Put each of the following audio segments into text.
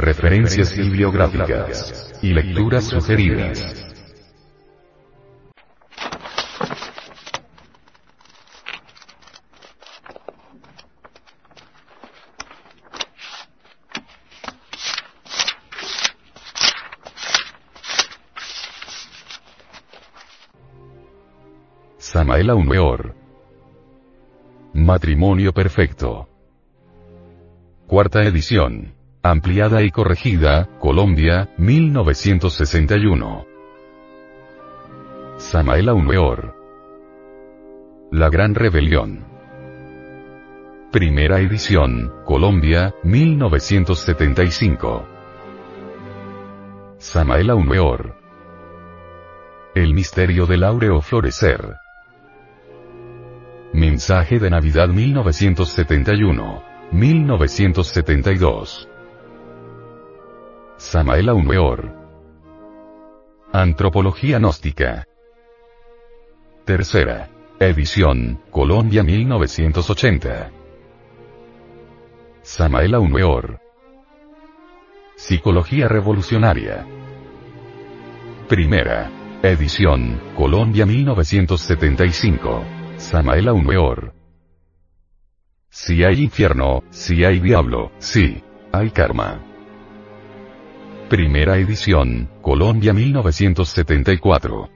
referencias bibliográficas y lecturas sugeridas. Samael Aumeor. Matrimonio Perfecto. Cuarta edición. Ampliada y corregida, Colombia, 1961. Samael Aumeor. La Gran Rebelión. Primera edición, Colombia, 1975. Samael Aumeor. El misterio del áureo florecer. Mensaje de Navidad 1971. 1972. Samael Aumeor. Antropología gnóstica. Tercera. Edición, Colombia 1980. Samael Aumeor. Psicología revolucionaria. Primera. Edición, Colombia 1975. Samael Aumeor. Si hay infierno, si hay diablo, sí, hay karma. Primera edición, Colombia 1974.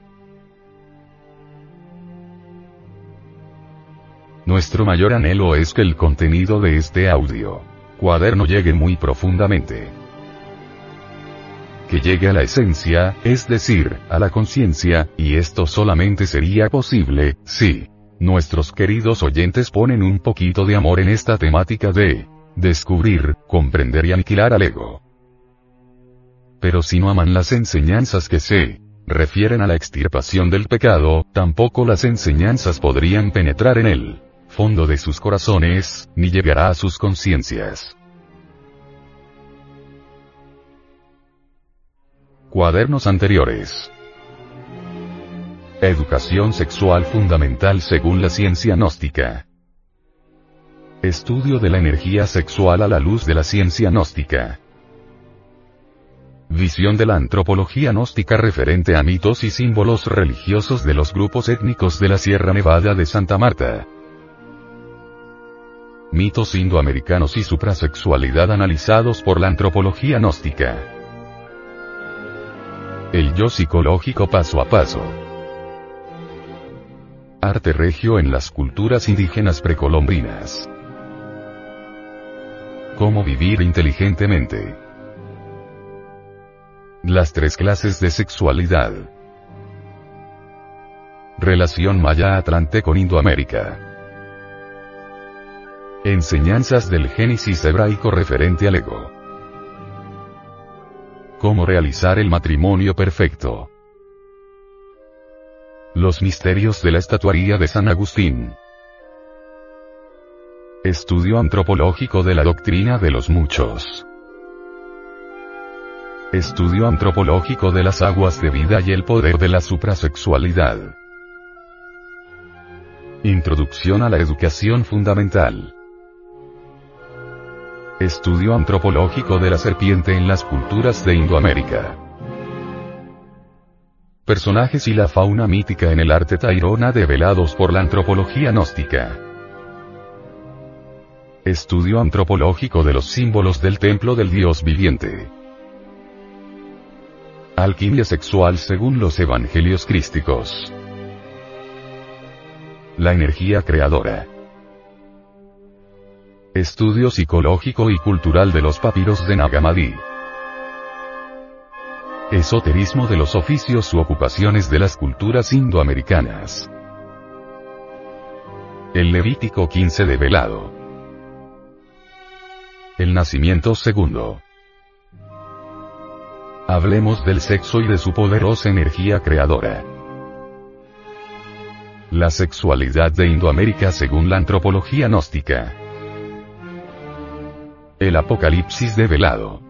Nuestro mayor anhelo es que el contenido de este audio cuaderno llegue muy profundamente. Que llegue a la esencia, es decir, a la conciencia, y esto solamente sería posible, si nuestros queridos oyentes ponen un poquito de amor en esta temática de descubrir, comprender y aniquilar al ego. Pero si no aman las enseñanzas que se refieren a la extirpación del pecado, tampoco las enseñanzas podrían penetrar en el fondo de sus corazones, ni llegará a sus conciencias. Cuadernos anteriores. Educación sexual fundamental según la ciencia gnóstica. Estudio de la energía sexual a la luz de la ciencia gnóstica. Visión de la antropología gnóstica referente a mitos y símbolos religiosos de los grupos étnicos de la Sierra Nevada de Santa Marta. Mitos indoamericanos y suprasexualidad analizados por la antropología gnóstica. El yo psicológico paso a paso. Arte regio en las culturas indígenas precolombinas. Cómo vivir inteligentemente. Las tres clases de sexualidad. Relación Maya-Atlante con Indoamérica. Enseñanzas del Génesis hebraico referente al ego. Cómo realizar el matrimonio perfecto. Los misterios de la estatuaría de San Agustín. Estudio antropológico de la doctrina de los muchos. Estudio antropológico de las aguas de vida y el poder de la suprasexualidad. Introducción a la educación fundamental. Estudio antropológico de la serpiente en las culturas de Indoamérica. Personajes y la fauna mítica en el arte tairona develados por la antropología gnóstica. Estudio antropológico de los símbolos del templo del dios viviente. Alquimia sexual según los evangelios crísticos. La energía creadora. Estudio psicológico y cultural de los papiros de Nagamadi. Esoterismo de los oficios u ocupaciones de las culturas indoamericanas. El Levítico 15 de Velado. El nacimiento segundo. Hablemos del sexo y de su poderosa energía creadora. La sexualidad de Indoamérica según la antropología gnóstica. El Apocalipsis de Velado.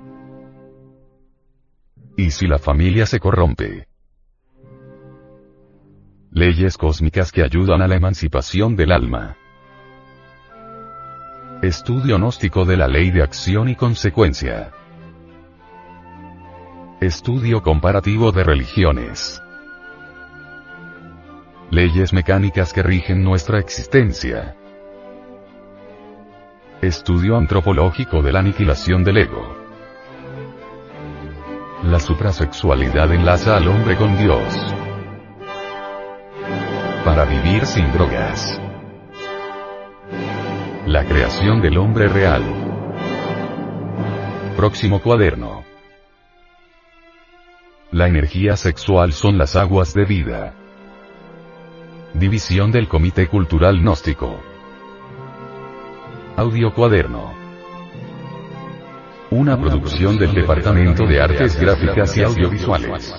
¿Y si la familia se corrompe? Leyes cósmicas que ayudan a la emancipación del alma. Estudio gnóstico de la ley de acción y consecuencia. Estudio comparativo de religiones. Leyes mecánicas que rigen nuestra existencia. Estudio antropológico de la aniquilación del ego. La suprasexualidad enlaza al hombre con Dios. Para vivir sin drogas. La creación del hombre real. Próximo cuaderno. La energía sexual son las aguas de vida. División del Comité Cultural Gnóstico. Audio Cuaderno. Una producción del Departamento de Artes Gráficas y Audiovisuales.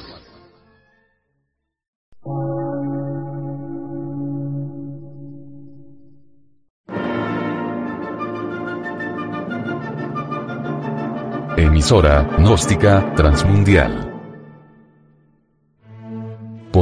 Emisora, gnóstica, transmundial.